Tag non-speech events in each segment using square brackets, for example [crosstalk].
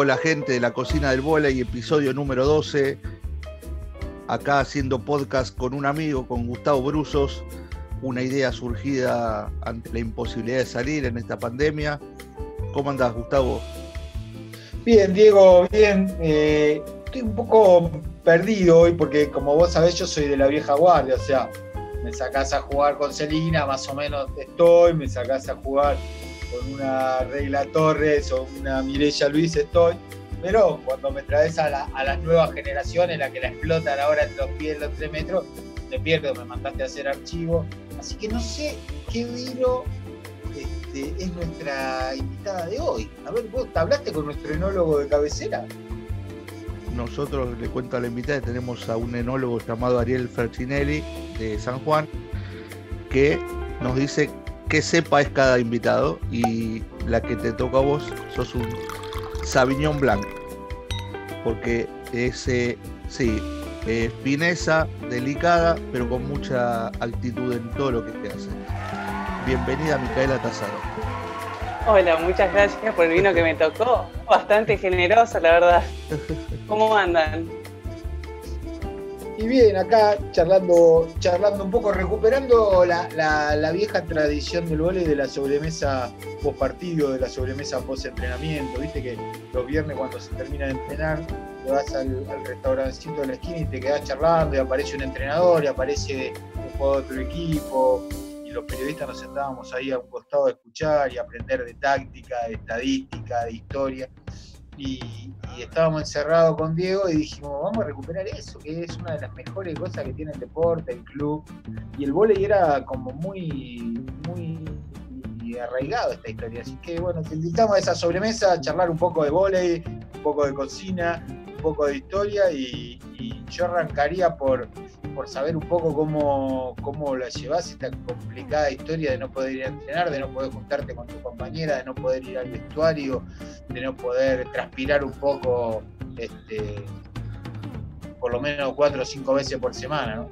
Hola gente de la cocina del y episodio número 12. Acá haciendo podcast con un amigo, con Gustavo Brusos. Una idea surgida ante la imposibilidad de salir en esta pandemia. ¿Cómo andás, Gustavo? Bien, Diego, bien. Eh, estoy un poco perdido hoy porque, como vos sabés, yo soy de la vieja guardia. O sea, me sacás a jugar con Celina, más o menos estoy. Me sacás a jugar con una Regla Torres o una Mirella Luis estoy, pero cuando me traes a, las nuevas generaciones, la que la explotan ahora en los pies, los tres metros, me pierdo, me mandaste a hacer archivo. Así que no sé qué vino este, es nuestra invitada de hoy. A ver, vos hablaste con nuestro enólogo de cabecera. Nosotros, le cuento a la invitada, tenemos a un enólogo llamado Ariel Fercinelli de San Juan, que nos dice qué cepa es cada invitado y la que te toca a vos sos un Sauvignon Blanc. Porque ese, sí, es fineza, delicada, pero con mucha actitud en todo lo que te hace. Bienvenida Micaela Tazaro. Hola, muchas gracias por el vino que me tocó. Bastante generoso, la verdad. [laughs] ¿Cómo andan? Y bien, acá charlando, charlando un poco, recuperando la, vieja tradición del vóley de la sobremesa post partido, de la sobremesa post entrenamiento. Viste que los viernes cuando se termina de entrenar, te vas al, al restaurancito de la esquina y te quedas charlando y aparece un entrenador y aparece un jugador de otro equipo. Y los periodistas nos sentábamos ahí a un costado a escuchar y aprender de táctica, de estadística, de historia y, estábamos encerrados con Diego y dijimos, vamos a recuperar eso, que es una de las mejores cosas que tiene el deporte, el club. Y el vóley era como muy, muy arraigado esta historia. Así que bueno, te invitamos a esa sobremesa a charlar un poco de vóley, un poco de cocina, un poco de historia y, yo arrancaría por, por saber un poco cómo, cómo la llevas esta complicada historia de no poder ir a entrenar, de no poder juntarte con tu compañera, de no poder ir al vestuario, de no poder transpirar un poco, este, por lo menos cuatro o cinco veces por semana, ¿no?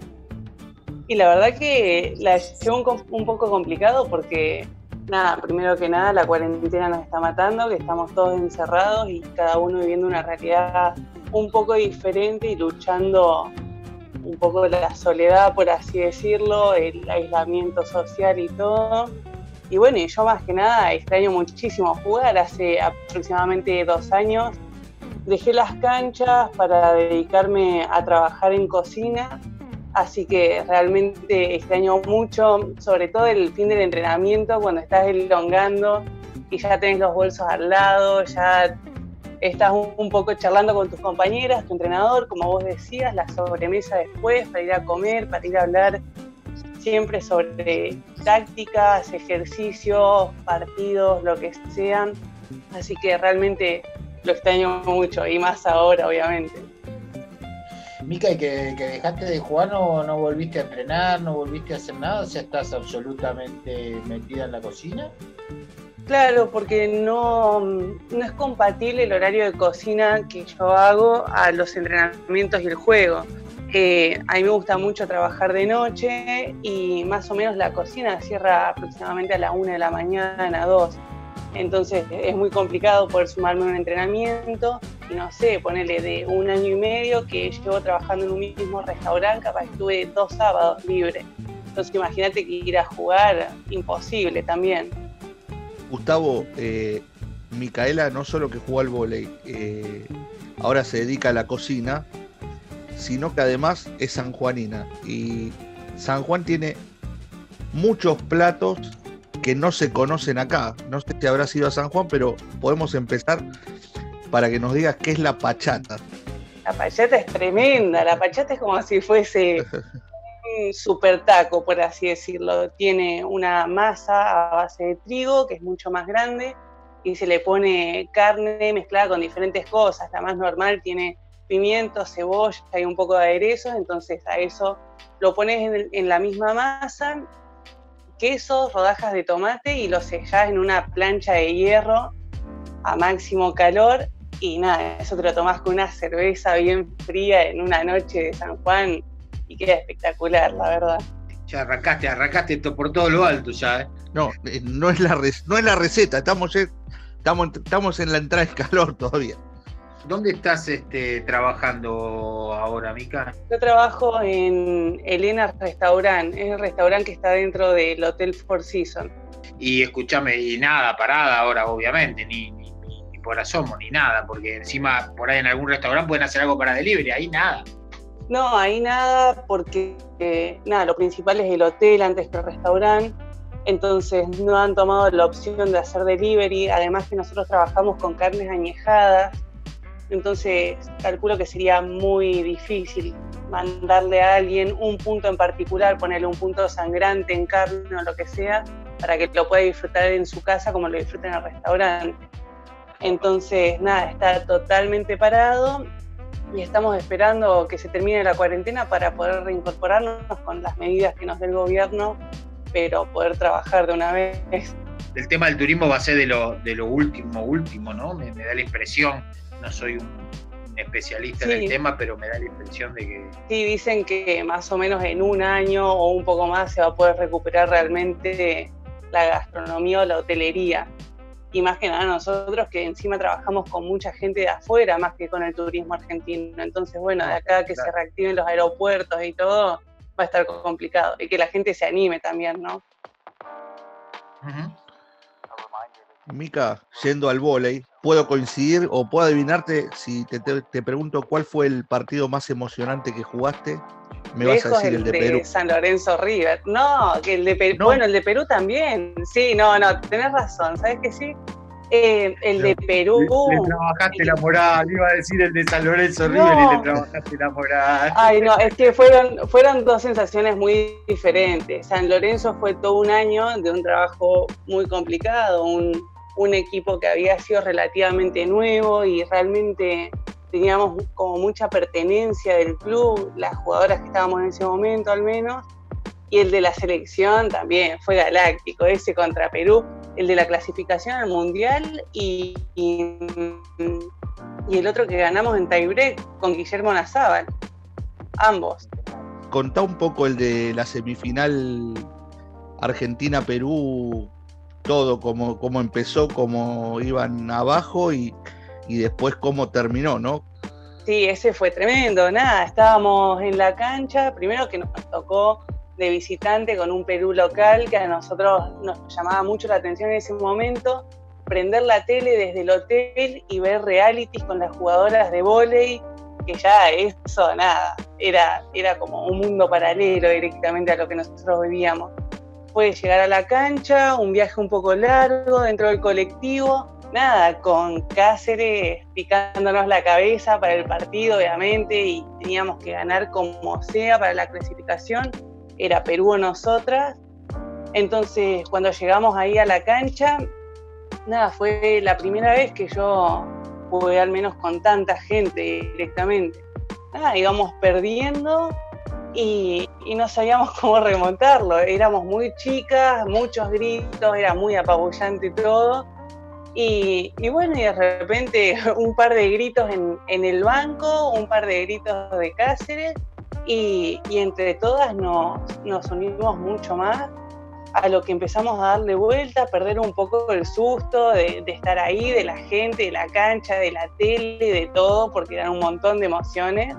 Y la verdad que la llevó un poco complicado porque nada, primero que nada, la cuarentena nos está matando, que estamos todos encerrados y cada uno viviendo una realidad un poco diferente y luchando un poco la soledad, por así decirlo, el aislamiento social y todo. Y bueno, yo más que nada extraño muchísimo jugar. Hace aproximadamente dos años dejé las canchas para dedicarme a trabajar en cocina Así que realmente extraño mucho, sobre todo el fin del entrenamiento, cuando estás elongando y ya tenés los bolsos al lado, ya estás un poco charlando con tus compañeras, tu entrenador, como vos decías, la sobremesa después para ir a comer, para ir a hablar siempre sobre tácticas, ejercicios, partidos, lo que sean. Así que realmente lo extraño mucho y más ahora, obviamente. Mica, y que, dejaste de jugar, no, no volviste a entrenar, no volviste a hacer nada, o sea, estás absolutamente metida en la cocina. Claro, porque no, no es compatible el horario de cocina que yo hago a los entrenamientos y el juego. Eh, a mí me gusta mucho trabajar de noche y más o menos la cocina cierra aproximadamente a la una de la mañana, a 2. Entonces es muy complicado poder sumarme a un entrenamiento y no sé, ponerle de un año y medio que llevo trabajando en un mismo restaurante, capaz estuve dos sábados libres. Entonces imagínate que ir a jugar, imposible también. Gustavo, eh, Micaela no solo que jugó al vóley, eh, ahora se dedica a la cocina, sino que además es sanjuanina. Y San Juan tiene muchos platos que no se conocen acá. No sé si habrá sido a San Juan, pero podemos empezar para que nos digas qué es la pachata. La pachata es tremenda, la pachata es como si fuese [laughs] super taco, por así decirlo. Tiene una masa a base de trigo, que es mucho más grande, y se le pone carne mezclada con diferentes cosas. La más normal tiene pimiento, cebolla y un poco de aderezos, entonces a eso lo pones en la misma masa queso, rodajas de tomate y lo sellás en una plancha de hierro a máximo calor y nada, eso te lo tomás con una cerveza bien fría en una noche de San Juan y queda espectacular, la verdad. Ya arrancaste, arrancaste esto por todo lo alto ya, ¿eh? No, eh, no es la, no es la receta, estamos, estamos, estamos en la entrada de calor todavía. ¿Dónde estás este, trabajando ahora, Mica? Yo trabajo en Elena Restaurant, es el restaurante que está dentro del Hotel Four Seasons. Y escúchame, y nada, parada ahora, obviamente, ni, ni, ni, por asomo, ni nada, porque encima por ahí en algún restaurante pueden hacer algo para delivery, ahí nada. No, ahí nada, porque eh, nada, lo principal es el hotel antes que el restaurante. Entonces no han tomado la opción de hacer delivery, además que nosotros trabajamos con carnes añejadas, entonces calculo que sería muy difícil mandarle a alguien un punto en particular, ponerle un punto sangrante en carne o lo que sea, para que lo pueda disfrutar en su casa como lo disfruta en el restaurante. Entonces, nada, está totalmente parado y estamos esperando que se termine la cuarentena para poder reincorporarnos con las medidas que nos dé el gobierno, pero poder trabajar de una vez. El tema del turismo va a ser de lo, de lo último, último, ¿no? Me, me da la impresión no soy un, especialista en el tema, pero me da la impresión de que... Sí, dicen que más o menos en un año o un poco más se va a poder recuperar realmente la gastronomía o la hotelería. Y más que nada nosotros que encima trabajamos con mucha gente de afuera más que con el turismo argentino. Entonces, bueno, de acá que se reactiven los aeropuertos y todo, va a estar complicado. Y que la gente se anime también, ¿no? Mica, yendo al volei, puedo coincidir o puedo adivinarte si te, te, te, pregunto cuál fue el partido más emocionante que jugaste. Me Lejos vas a decir el de, de Perú. San Lorenzo River. No, que el de Perú. No. Bueno, el de Perú también. Sí, no, no, tenés razón. ¿Sabes que sí? Eh, el de Perú. Le, le trabajaste la moral, iba a decir el de San Lorenzo River No. y le trabajaste la moral. Ay, no, es que fueron, fueron dos sensaciones muy diferentes. San Lorenzo fue todo un año de un trabajo muy complicado, un, un equipo que había sido relativamente nuevo y realmente teníamos como mucha pertenencia del club, las jugadoras que estábamos en ese momento al menos, y el de la selección también fue galáctico, ese contra Perú, el de la clasificación al Mundial y, y, el otro que ganamos en tiebreak con Guillermo Nazábal, ambos. Contá un poco el de la semifinal Argentina-Perú, todo, cómo, cómo empezó, cómo iban abajo y, y después cómo terminó, ¿no? Sí, ese fue tremendo, nada, estábamos en la cancha, primero que nos tocó de visitante con un Perú local que a nosotros nos llamaba mucho la atención en ese momento, prender la tele desde el hotel y ver realities con las jugadoras de vóley, que ya eso, nada, era, era como un mundo paralelo directamente a lo que nosotros vivíamos. Fue llegar a la cancha, un viaje un poco largo dentro del colectivo, nada, con Cáceres picándonos la cabeza para el partido, obviamente, y teníamos que ganar como sea para la clasificación. Era Perú o nosotras. Entonces, cuando llegamos ahí a la cancha, nada, fue la primera vez que yo jugué al menos con tanta gente directamente. Nada, íbamos perdiendo y, y, no sabíamos [laughs] cómo remontarlo. Éramos muy chicas, muchos gritos, era muy apabullante todo. Y, y, bueno, y de repente [laughs] un par de gritos en, en, el banco, un par de gritos de Cáceres, y, y entre todas nos, nos, unimos mucho más a lo que empezamos a darle vuelta, a perder un poco el susto de, de estar ahí, de la gente, de la cancha, de la tele, de todo, porque eran un montón de emociones.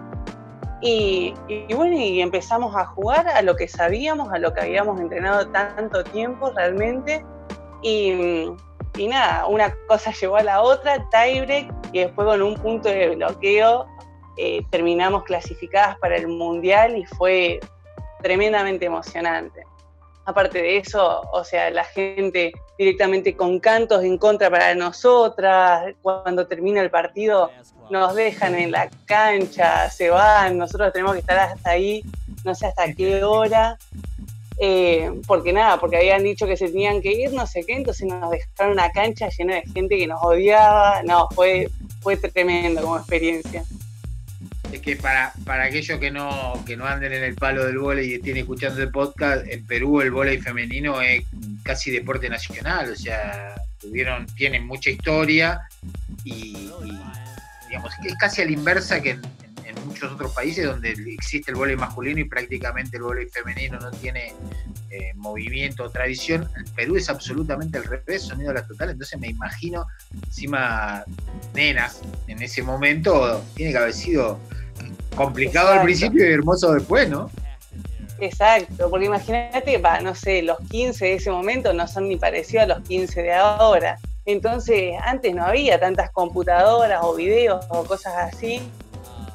Y, bueno, y empezamos a jugar a lo que sabíamos, a lo que habíamos entrenado tanto tiempo realmente. Y, y nada, una cosa llevó a la otra, tiebreak, y después con un punto de bloqueo eh, terminamos clasificadas para el Mundial y fue tremendamente emocionante. Aparte de eso, o sea, la gente directamente con cantos en contra para nosotras, cuando termina el partido nos dejan en la cancha, se van, nosotros tenemos que estar hasta ahí, no sé hasta qué hora, eh, porque nada, porque habían dicho que se tenían que ir, no sé qué, entonces nos dejaron una cancha llena de gente que nos odiaba, no, fue, fue tremendo como experiencia. Es que para, para aquellos que no, que no anden en el palo del vóley y estén escuchando el podcast, en Perú el vóley femenino es casi deporte nacional, o sea, tuvieron, tienen mucha historia y, y digamos, es casi a la inversa que en, muchos otros países donde existe el voleibol masculino y prácticamente el voleibol femenino no tiene eh, movimiento o tradición. El Perú es absolutamente al revés, sonido a la total. Entonces me imagino, encima, nenas en ese momento, tiene que haber sido complicado al principio y hermoso después, ¿no? Exacto, porque imagínate, va, no sé, los 15 de ese momento no son ni parecidos a los 15 de ahora. Entonces, antes no había tantas computadoras o videos o cosas así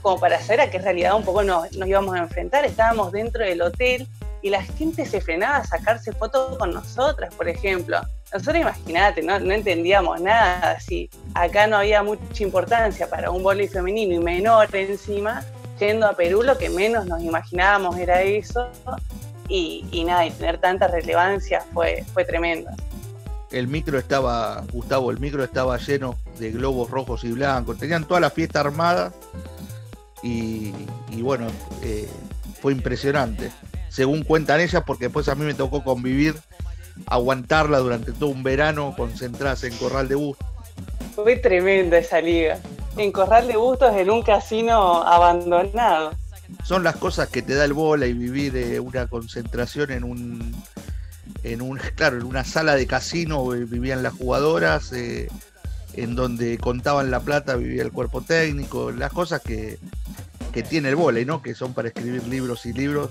como para saber a qué realidad un poco nos, íbamos a enfrentar. Estábamos dentro del hotel y la gente se frenaba a sacarse fotos con nosotras, por ejemplo. Nosotros imagínate, no, no entendíamos nada, si acá no había mucha importancia para un boli femenino y menor encima, yendo a Perú lo que menos nos imaginábamos era eso, y, y nada, y tener tanta relevancia fue, fue tremendo el micro estaba, Gustavo, el micro estaba lleno de globos rojos y blancos, tenían toda la fiesta armada y, bueno, eh, fue impresionante, según cuentan ellas, porque después a mí me tocó convivir, aguantarla durante todo un verano, concentrarse en Corral de Bustos. Fue tremenda esa liga, en Corral de Bustos, en un casino abandonado. Son las cosas que te da el bola y vivir eh, una concentración en un en un, [laughs] claro, en una sala de casino eh, vivían las jugadoras, eh, en donde contaban la plata vivía el cuerpo técnico, las cosas que, tiene el vole, ¿no? Que son para escribir libros y libros.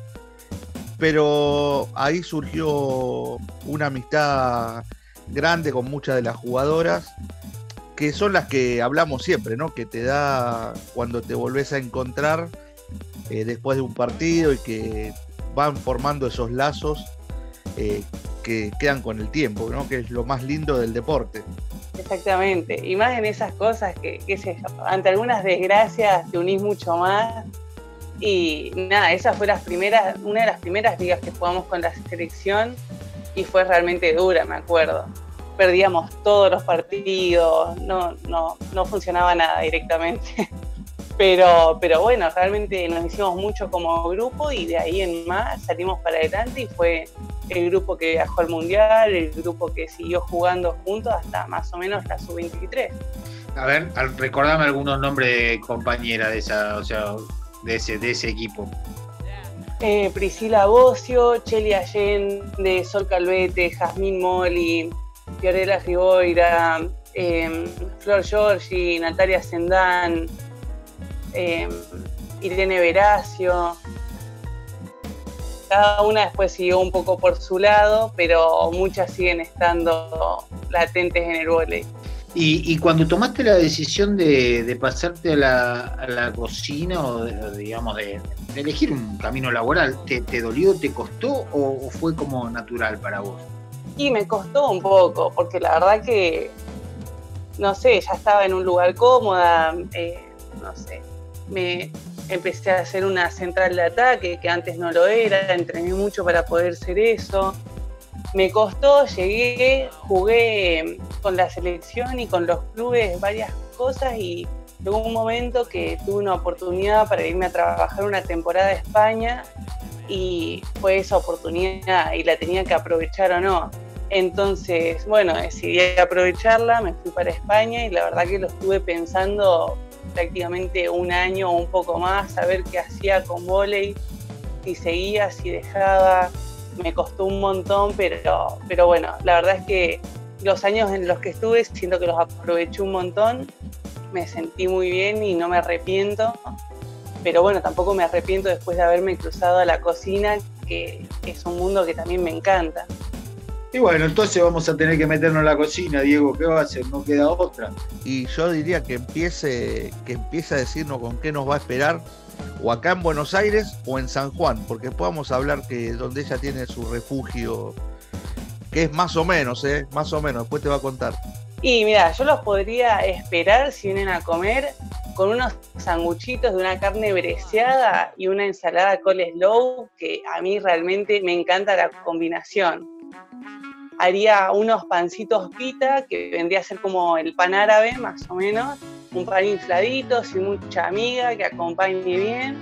Pero ahí surgió una amistad grande con muchas de las jugadoras, que son las que hablamos siempre, ¿no? Que te da cuando te volvés a encontrar eh, después de un partido y que van formando esos lazos eh, que quedan con el tiempo, ¿no? que es lo más lindo del deporte. Exactamente, y más en esas cosas que, ante algunas desgracias te unís mucho más. Y nada, esa fue las primeras, una de las primeras ligas que jugamos con la selección y fue realmente dura, me acuerdo. Perdíamos todos los partidos, no, no, no funcionaba nada directamente. [laughs] Pero, pero bueno, realmente nos hicimos mucho como grupo y de ahí en más salimos para adelante y fue el grupo que viajó al Mundial, el grupo que siguió jugando juntos hasta más o menos la sub-23. A ver, recordame algunos nombres de compañera de esa, o sea, de ese, de ese equipo. Eh, Priscila Bocio, Cheli Allende, Sol Calvete, Jazmín Moli, Fiorella Riboira, eh, Flor Giorgi, Natalia Sendán, eh, Irene Veracio. Cada una después siguió un poco por su lado, pero muchas siguen estando latentes en el volei. Y, cuando tomaste la decisión de, pasarte a la, cocina o, digamos de, elegir un camino laboral, ¿te, dolió, te costó o, fue como natural para vos? Y me costó un poco, porque la verdad que, no sé, ya estaba en un lugar cómoda, eh, no sé, me empecé a hacer una central de ataque que antes no lo era, entrené mucho para poder ser eso. Me costó, llegué, jugué con la selección y con los clubes varias cosas y llegó un momento que tuve una oportunidad para irme a trabajar una temporada a España y fue esa oportunidad y la tenía que aprovechar o no. Entonces, bueno, decidí aprovecharla, me fui para España y la verdad que lo estuve pensando prácticamente un año o un poco más, a ver qué hacía con volei, si seguía, si dejaba. Me costó un montón, pero, pero bueno, la verdad es que los años en los que estuve siento que los aproveché un montón, me sentí muy bien y no me arrepiento, pero bueno, tampoco me arrepiento después de haberme cruzado a la cocina, que es un mundo que también me encanta. Y bueno, entonces vamos a tener que meternos en la cocina, Diego, ¿qué va a hacer? No queda otra. Y yo diría que empiece, que empiece a decirnos con qué nos va a esperar, o acá en Buenos Aires o en San Juan, porque podamos hablar que donde ella tiene su refugio, que es más o menos, ¿eh? Más o menos, después te va a contar. Y mira, yo los podría esperar si vienen a comer con unos sanguchitos de una carne breciada y una ensalada coleslaw, que a mí realmente me encanta la combinación haría unos pancitos pita, que vendría a ser como el pan árabe, más o menos, un pan infladito, sin mucha amiga, que acompañe bien,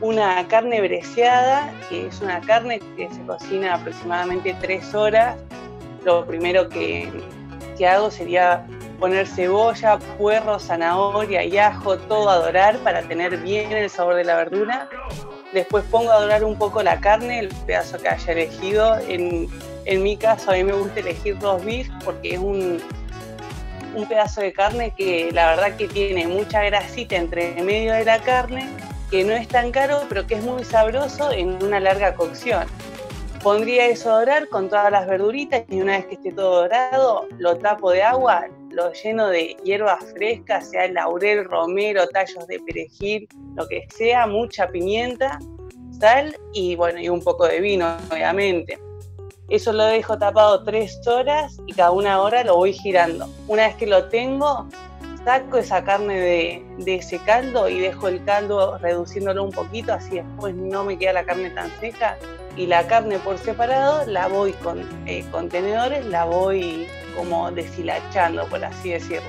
una carne breceada, que es una carne que se cocina aproximadamente tres horas. Lo primero que, hago sería poner cebolla, puerro, zanahoria y ajo, todo a dorar para tener bien el sabor de la verdura. Después pongo a dorar un poco la carne, el pedazo que haya elegido. En, en mi caso, a mí me gusta elegir dos beef porque es un, un pedazo de carne que la verdad que tiene mucha grasita entre medio de la carne, que no es tan caro, pero que es muy sabroso en una larga cocción. Pondría eso a dorar con todas las verduritas y una vez que esté todo dorado, lo tapo de agua, lo lleno de hierbas frescas, sea laurel, romero, tallos de perejil, lo que sea, mucha pimienta, sal y bueno, y un poco de vino, obviamente. Eso lo dejo tapado tres horas y cada una hora lo voy girando. Una vez que lo tengo, saco esa carne de, ese caldo y dejo el caldo reduciéndolo un poquito, así después no me queda la carne tan seca. Y la carne por separado la voy con eh, contenedores, la voy como deshilachando, por así decirlo.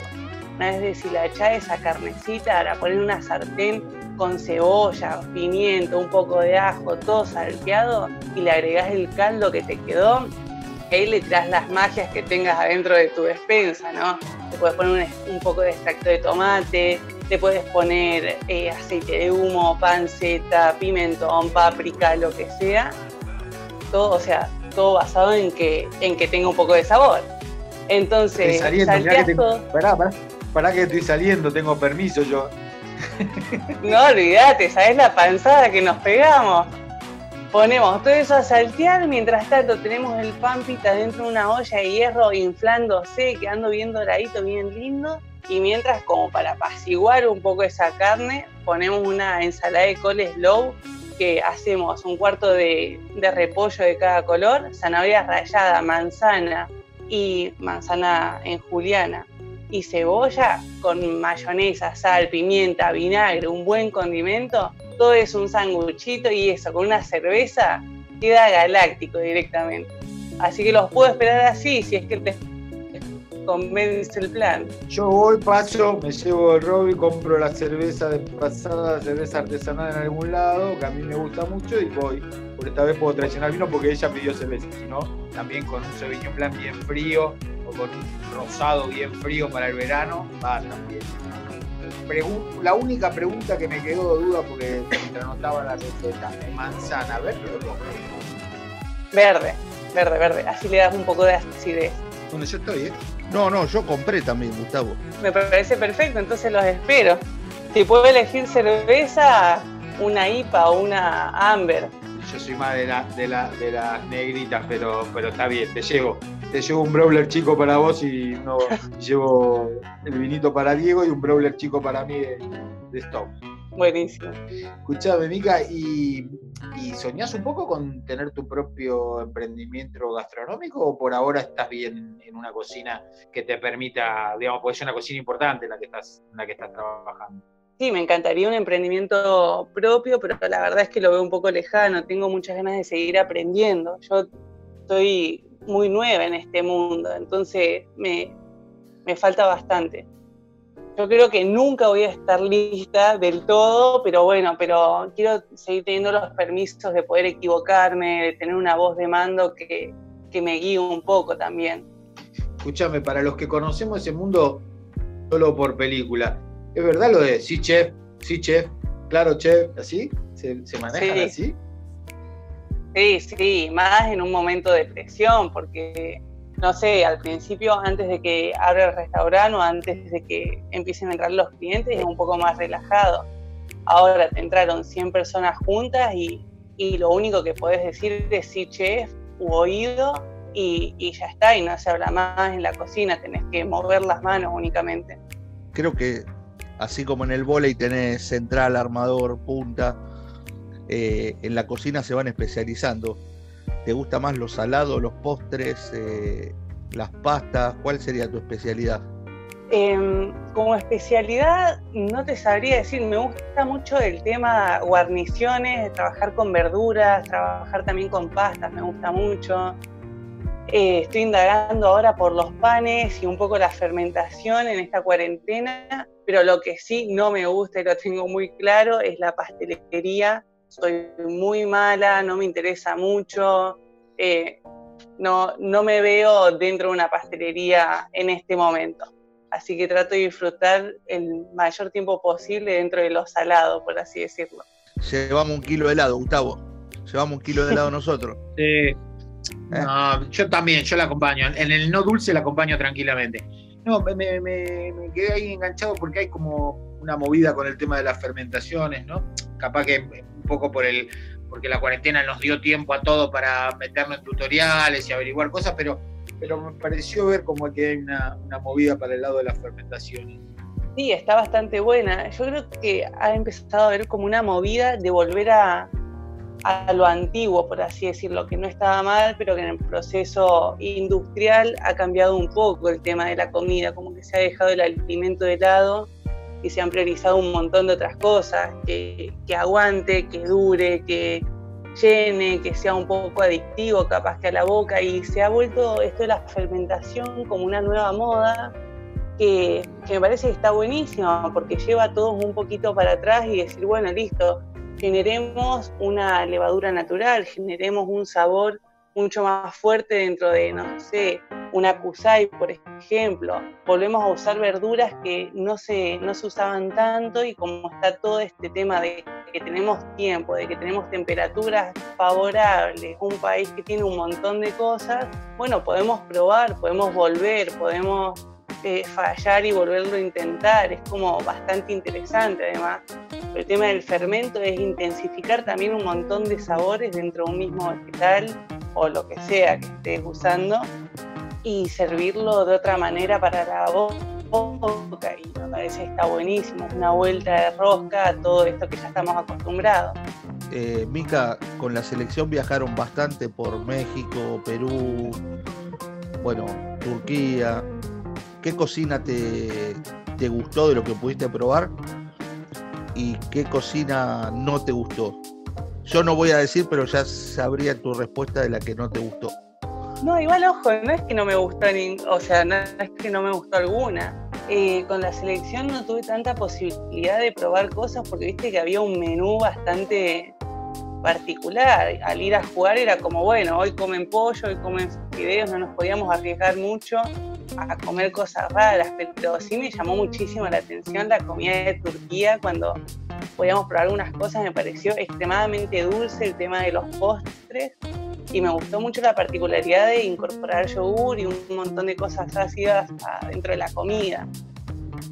Una vez deshilachada esa carnecita, la poner una sartén con cebolla, pimiento, un poco de ajo, todo salteado y le agregás el caldo que te quedó. Ahí le tiras las magias que tengas adentro de tu despensa, ¿no? Le puedes poner un, poco de extracto de tomate, le puedes poner eh, aceite de humo, panceta, pimentón, páprica, lo que sea. Todo, o sea, todo basado en que, en que tenga un poco de sabor. Entonces, saliendo, pará, pará, que estoy saliendo, tengo permiso yo. [laughs] No olvídate, ¿sabes la panzada que nos pegamos? Ponemos todo eso a saltear, mientras tanto tenemos el pan pita dentro de una olla de hierro inflándose, quedando bien doradito, bien lindo. Y mientras, como para apaciguar un poco esa carne, ponemos una ensalada de coles low que hacemos un cuarto de, de repollo de cada color, zanahoria rallada, manzana y manzana en juliana y cebolla con mayonesa, sal, pimienta, vinagre, un buen condimento, todo es un sanguchito y eso con una cerveza queda galáctico directamente. Así que los puedo esperar así si es que te convence el plan. Yo voy, paso, me llevo el robo y compro la cerveza de pasada, cerveza artesanal en algún lado, que a mí me gusta mucho, y voy. Por esta vez puedo traicionar vino porque ella pidió cerveza, si no, también con un Sauvignon Blanc bien frío, con un rosado bien frío para el verano, va también. la única pregunta que me quedó de duda porque mientras anotaba la receta, manzana, ¿verde o roja? Verde, verde, verde. Así le das un poco de acidez. Bueno, yo estoy, ¿eh? No, no, yo compré también, Gustavo. Me parece perfecto, entonces los espero. Si puedo elegir cerveza, una IPA o una Amber. Yo soy más de, la, de, la, de las negritas, pero, pero está bien, te llevo te llevo un brawler chico para vos y no [laughs] llevo el vinito para Diego y un brawler chico para mí de, de stock. Buenísimo. Escuchame, Mica, ¿y, ¿y soñás un poco con tener tu propio emprendimiento gastronómico o por ahora estás bien en una cocina que te permita, digamos, porque es una cocina importante en la que estás, en la que estás trabajando? Sí, me encantaría un emprendimiento propio, pero la verdad es que lo veo un poco lejano, tengo muchas ganas de seguir aprendiendo. Yo estoy muy nueva en este mundo, entonces me, falta bastante. Yo creo que nunca voy a estar lista del todo, pero bueno, pero quiero seguir teniendo los permisos de poder equivocarme, de tener una voz de mando que, me guíe un poco también. Escúchame, para los que conocemos ese mundo solo por película, ¿es verdad lo de sí, chef, sí, chef, claro, chef, así? ¿Se, se maneja así? Sí, sí, más en un momento de presión, porque, no sé, al principio, antes de que abra el restaurante o antes de que empiecen a entrar los clientes, es un poco más relajado. Ahora te entraron 100 personas juntas y, lo único que puedes decir es sí, chef, u oído, y, y ya está, y no se habla más en la cocina, tenés que mover las manos únicamente. Creo que así como en el volei tenés central, armador, punta, eh, en la cocina se van especializando. ¿Te gusta más los salados, los postres, eh, las pastas? ¿Cuál sería tu especialidad? Em, como especialidad, no te sabría decir, me gusta mucho el tema guarniciones, trabajar con verduras, trabajar también con pastas, me gusta mucho. Eh, estoy indagando ahora por los panes y un poco la fermentación en esta cuarentena, pero lo que sí no me gusta y lo tengo muy claro es la pastelería soy muy mala, no me interesa mucho, eh, no, no me veo dentro de una pastelería en este momento. así que trato de disfrutar el mayor tiempo posible dentro de lo salado, por así decirlo. Llevamos un kilo de helado, Gustavo. Llevamos un kilo de helado nosotros. [laughs] Sí. ¿Eh? No, yo también, yo la acompaño. En el no dulce la acompaño tranquilamente. No, me, me, quedé ahí enganchado porque hay como una movida con el tema de las fermentaciones, ¿no? Capaz que un poco por el, porque la cuarentena nos dio tiempo a todo para meternos en tutoriales y averiguar cosas, pero, pero me pareció ver como que hay una, una movida para el lado de las fermentaciones. Sí, está bastante buena. Yo creo que ha empezado a haber como una movida de volver a, a lo antiguo, por así decirlo, que no estaba mal, pero que en el proceso industrial ha cambiado un poco el tema de la comida, como que se ha dejado el alimento de lado y se han priorizado un montón de otras cosas, que, que aguante, que dure, que llene, que sea un poco adictivo capaz que a la boca y se ha vuelto esto de la fermentación como una nueva moda que, que me parece que está buenísima porque lleva a todos un poquito para atrás y decir, bueno, listo, generemos una levadura natural, generemos un sabor mucho más fuerte dentro de, no sé, una kusai, por ejemplo. Volvemos a usar verduras que no se, no se usaban tanto y como está todo este tema de que tenemos tiempo, de que tenemos temperaturas favorables, un país que tiene un montón de cosas, bueno, podemos probar, podemos volver, podemos eh, fallar y volverlo a intentar. Es como bastante interesante además. El tema del fermento es intensificar también un montón de sabores dentro de un mismo vegetal o lo que sea que estés usando y servirlo de otra manera para la boca y me parece que está buenísimo, una vuelta de rosca a todo esto que ya estamos acostumbrados. Eh, Mica, con la selección viajaron bastante por México, Perú, bueno, Turquía. ¿Qué cocina te, te gustó de lo que pudiste probar? ¿Y qué cocina no te gustó? Yo no voy a decir, pero ya sabría tu respuesta de la que no te gustó. No, igual ojo, no es que no me gustó, ni, o sea, no es que no me gustó alguna. Eh, con la selección no tuve tanta posibilidad de probar cosas porque viste que había un menú bastante particular. Al ir a jugar era como, bueno, hoy comen pollo, hoy comen fideos, no nos podíamos arriesgar mucho a comer cosas raras, pero sí me llamó muchísimo la atención la comida de Turquía cuando podíamos probar algunas cosas, me pareció extremadamente dulce el tema de los postres y me gustó mucho la particularidad de incorporar yogur y un montón de cosas ácidas dentro de la comida.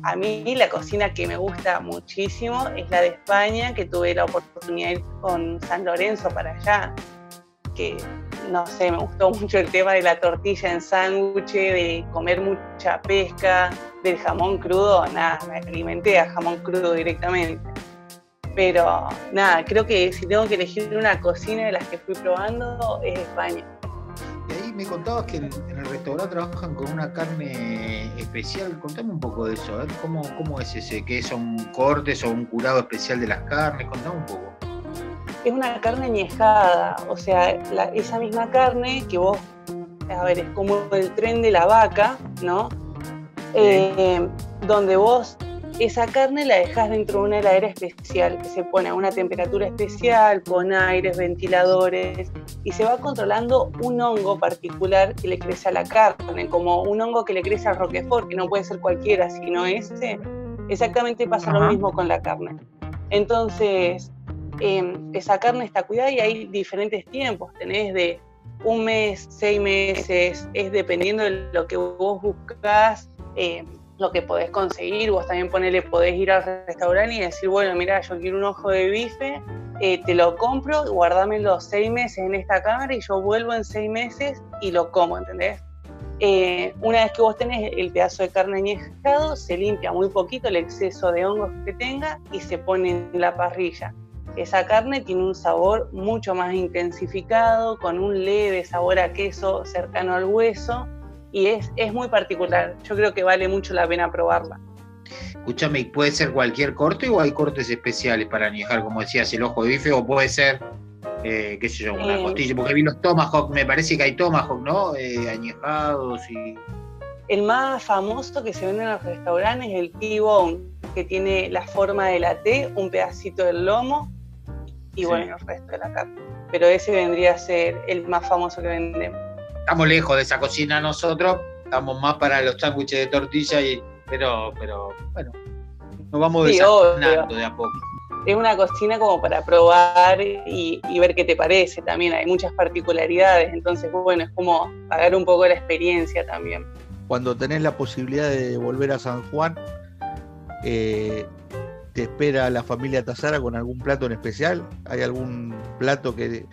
A mí la cocina que me gusta muchísimo es la de España, que tuve la oportunidad de ir con San Lorenzo para allá, que no sé, me gustó mucho el tema de la tortilla en sándwich, de comer mucha pesca, del jamón crudo, nada, me alimenté a jamón crudo directamente. Pero nada, creo que si tengo que elegir una cocina de las que fui probando es España. Y ahí me contabas que en, el restaurante trabajan con una carne especial. Contame un poco de eso. ¿Cómo, ¿Cómo es ese? ¿Qué son cortes o un curado especial de las carnes? Contame un poco. Es una carne añejada, o sea, esa misma carne que vos, a ver, es como el tren de la vaca, ¿no? Eh, donde vos esa carne la dejas dentro de una heladera especial que se pone a una temperatura especial, con aires, ventiladores, y se va controlando un hongo particular que le crece a la carne, como un hongo que le crece al roquefort, que no puede ser cualquiera, sino ese. Exactamente pasa lo mismo con la carne. Entonces, em, esa carne está cuidada y hay diferentes tiempos. Tenés de un mes, seis meses, es dependiendo de lo que vos buscas. Em, lo que podés conseguir, vos también ponele, podés ir al restaurante y decir, bueno, mira, yo quiero un ojo de bife, eh, te lo compro, guardámelo seis meses en esta cámara y yo vuelvo en seis meses y lo como, ¿entendés? Eh, una vez que vos tenés el pedazo de carne añejado, se limpia muy poquito el exceso de hongos que tenga y se pone en la parrilla. Esa carne tiene un sabor mucho más intensificado, con un leve sabor a queso cercano al hueso, y es, es muy particular. Yo creo que vale mucho la pena probarla. Escúchame, ¿puede ser cualquier corte o hay cortes especiales para añejar, como decías, el ojo de bife o puede ser, eh, qué sé yo, una eh, costilla? Porque vi los tomahawk, me parece que hay tomahawk, ¿no? Eh, añejados y... El más famoso que se vende en los restaurantes es el T-bone, que tiene la forma de la T, un pedacito del lomo y bueno, el resto de la carne. Pero ese vendría a ser el más famoso que vendemos estamos lejos de esa cocina nosotros, estamos más para los sándwiches de tortilla y, pero, pero bueno, nos vamos sí, de a poco. Es una cocina como para probar y, ver qué te parece también. Hay muchas particularidades, entonces, bueno, es como pagar un poco la experiencia también. Cuando tenés la posibilidad de volver a San Juan, eh, ¿te espera la familia Tazara con algún plato en especial? ¿Hay algún plato que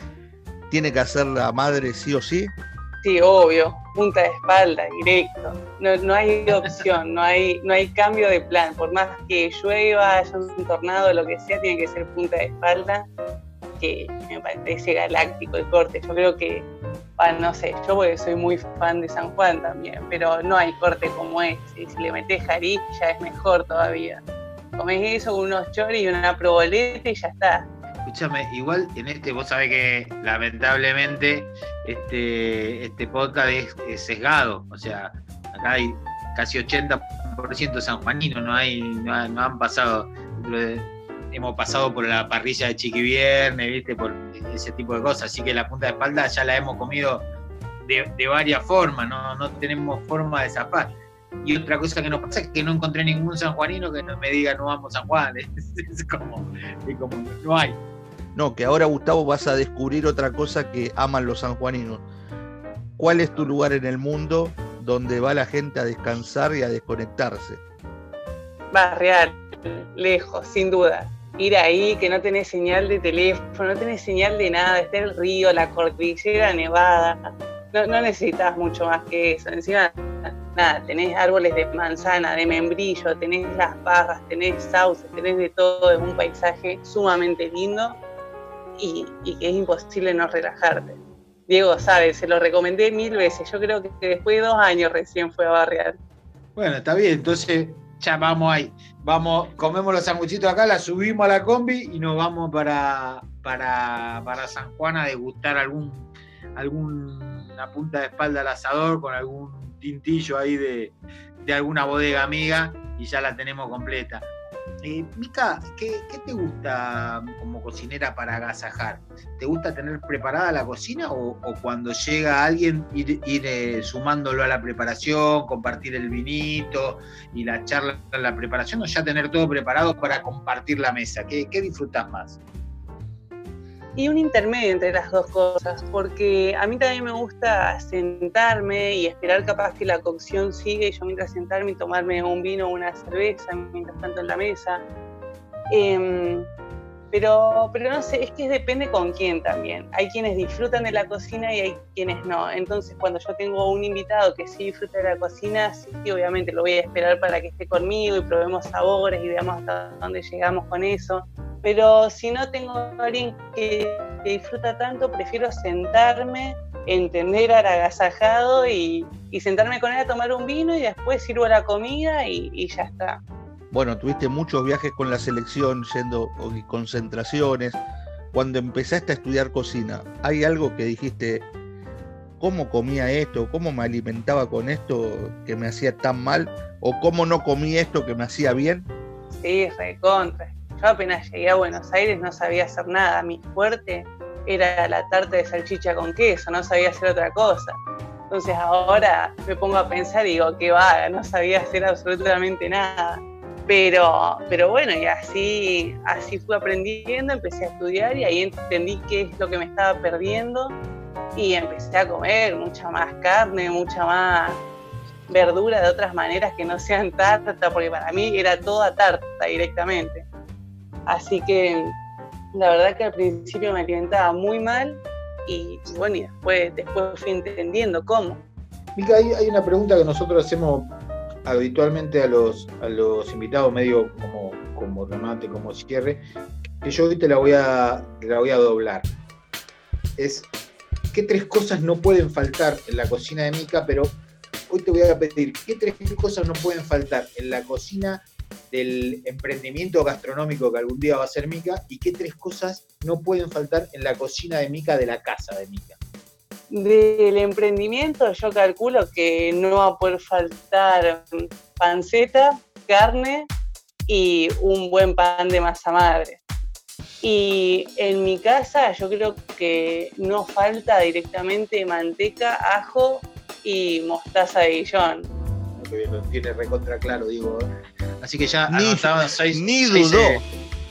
tiene que hacer la madre sí o sí? Sí, obvio, punta de espalda, directo. No, no, hay opción, no hay, no hay cambio de plan. Por más que llueva, haya un tornado, lo que sea, tiene que ser punta de espalda, que me parece galáctico el corte. Yo creo que, no sé, yo porque soy muy fan de San Juan también, pero no hay corte como ese. Si le metes jariz, ya es mejor todavía. Comés eso unos choris y una proboleta y ya está escúchame, igual en este, vos sabés que lamentablemente este, este podcast es, sesgado, o sea, acá hay casi 80% sanjuaninos, no hay, no, han pasado, hemos pasado por la parrilla de Chiqui Viernes, viste, por ese tipo de cosas, así que la punta de espalda ya la hemos comido de, varias formas, ¿no? no tenemos forma de zafar. Y otra cosa que nos pasa es que no encontré ningún sanjuanino que no me diga no vamos a San Juan. [laughs] Es, como, es como, no hay. No, que ahora Gustavo vas a descubrir otra cosa que aman los sanjuaninos. ¿Cuál es tu lugar en el mundo donde va la gente a descansar y a desconectarse? Barreal, lejos, sin duda. Ir ahí, que no tenés señal de teléfono, no tenés señal de nada, está el río, la cordillera nevada. No, no necesitas mucho más que eso. Encima, nada, tenés árboles de manzana, de membrillo, tenés las barras, tenés sauces, tenés de todo, es un paisaje sumamente lindo y, es imposible no relajarte. Diego sabe, se lo recomendé mil veces. Yo creo que después de dos años recién fue a barrear. Bueno, está bien, entonces ya vamos ahí. Vamos, comemos los sanguchitos acá, la subimos a la combi y nos vamos para, para, para San Juan a degustar algún, alguna punta de espalda al asador con algún tintillo ahí de, de alguna bodega amiga y ya la tenemos completa. Eh, Mica, ¿qué, te gusta como cocinera para agasajar? ¿Te gusta tener preparada la cocina o, cuando llega alguien ir, eh, sumándolo a la preparación, compartir el vinito y la charla la preparación o ya tener todo preparado para compartir la mesa? ¿Qué, qué disfrutas más? Y un intermedio entre las dos cosas, porque a mí también me gusta sentarme y esperar capaz que la cocción siga y yo mientras sentarme y tomarme un vino o una cerveza mientras tanto en la mesa. Em, pero, pero no sé, es que depende con quién también. Hay quienes disfrutan de la cocina y hay quienes no. Entonces, cuando yo tengo un invitado que sí disfruta de la cocina, sí, obviamente lo voy a esperar para que esté conmigo y probemos sabores y veamos hasta dónde llegamos con eso. Pero si no tengo a alguien que, disfruta tanto, prefiero sentarme, entender al agasajado y, sentarme con él a tomar un vino y después sirvo la comida y, ya está. Bueno, tuviste muchos viajes con la selección, yendo concentraciones. Cuando empezaste a estudiar cocina, ¿hay algo que dijiste, cómo comía esto, cómo me alimentaba con esto que me hacía tan mal, o cómo no comí esto que me hacía bien? Sí, recontra. Yo apenas llegué a Buenos Aires no sabía hacer nada. Mi fuerte era la tarta de salchicha con queso, no sabía hacer otra cosa. Entonces ahora me pongo a pensar y digo, qué vaga, no sabía hacer absolutamente nada. Pero, pero bueno, y así, así fui aprendiendo, empecé a estudiar y ahí entendí qué es lo que me estaba perdiendo y empecé a comer mucha más carne, mucha más verdura de otras maneras que no sean tarta, porque para mí era toda tarta directamente. Así que la verdad que al principio me alimentaba muy mal y, bueno, y después, después fui entendiendo cómo. Mica, hay, una pregunta que nosotros hacemos habitualmente a los, a los invitados, medio como, como remate, como cierre, que yo hoy te la voy a, la voy a doblar. Es, ¿qué tres cosas no pueden faltar en la cocina de Mica? Pero hoy te voy a pedir, ¿qué tres cosas no pueden faltar en la cocina del emprendimiento gastronómico que algún día va a ser Mica y qué tres cosas no pueden faltar en la cocina de Mica, de la casa de Mica. Del emprendimiento yo calculo que no va a poder faltar panceta, carne y un buen pan de masa madre. Y en mi casa yo creo que no falta directamente manteca, ajo y mostaza de guillón. lo tiene recontra claro, digo. Así que ya Ni- seis, ni dudó. eh,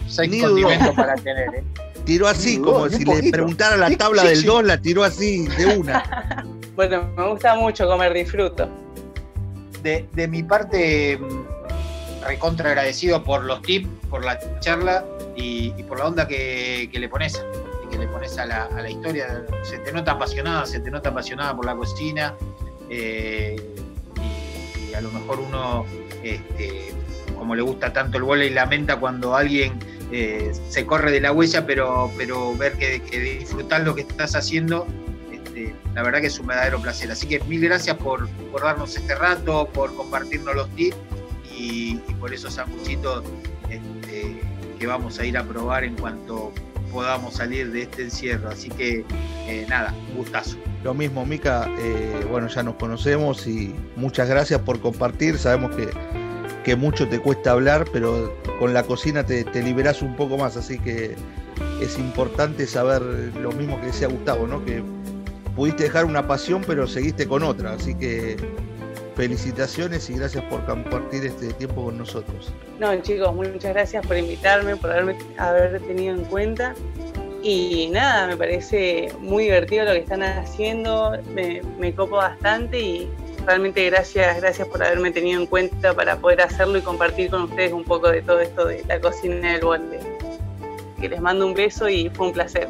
seis Ni condimentos dudó. para tener, ¿eh? Tiró así, Sí, como si le preguntara la tabla sí, del sí. 2, la tiró así de una. [laughs] Bueno, me gusta mucho comer, disfruto. De, de mi parte, mm, recontra agradecido por los tips, por la charla y, y por la onda que, que le pones, y que le pones a la, a la historia. Se te nota apasionada, se te nota apasionada por la cocina. eh, y, y a lo mejor uno, este, como le gusta tanto el vóley, lamenta cuando alguien eh, se corre de la huella, pero, pero ver que, que disfrutar lo que estás haciendo este, la verdad que es un verdadero placer. Así que mil gracias por, por darnos este rato, por compartirnos los tips y, por esos sanguchitos este, que vamos a ir a probar en cuanto podamos salir de este encierro. Así que eh, nada, gustazo. Lo mismo, Mica, eh, bueno, ya nos conocemos y muchas gracias por compartir. Sabemos que, que mucho te cuesta hablar, pero con la cocina te, te liberás un poco más, así que es importante saber lo mismo que decía Gustavo, ¿no? Que pudiste dejar una pasión, pero seguiste con otra, así que felicitaciones y gracias por compartir este tiempo con nosotros. No, chicos, muchas gracias por invitarme, por haberme haber tenido en cuenta. Y nada, me parece muy divertido lo que están haciendo, me, me copo bastante y realmente gracias, gracias por haberme tenido en cuenta para poder hacerlo y compartir con ustedes un poco de todo esto de la cocina del molde. Que les mando un beso y fue un placer.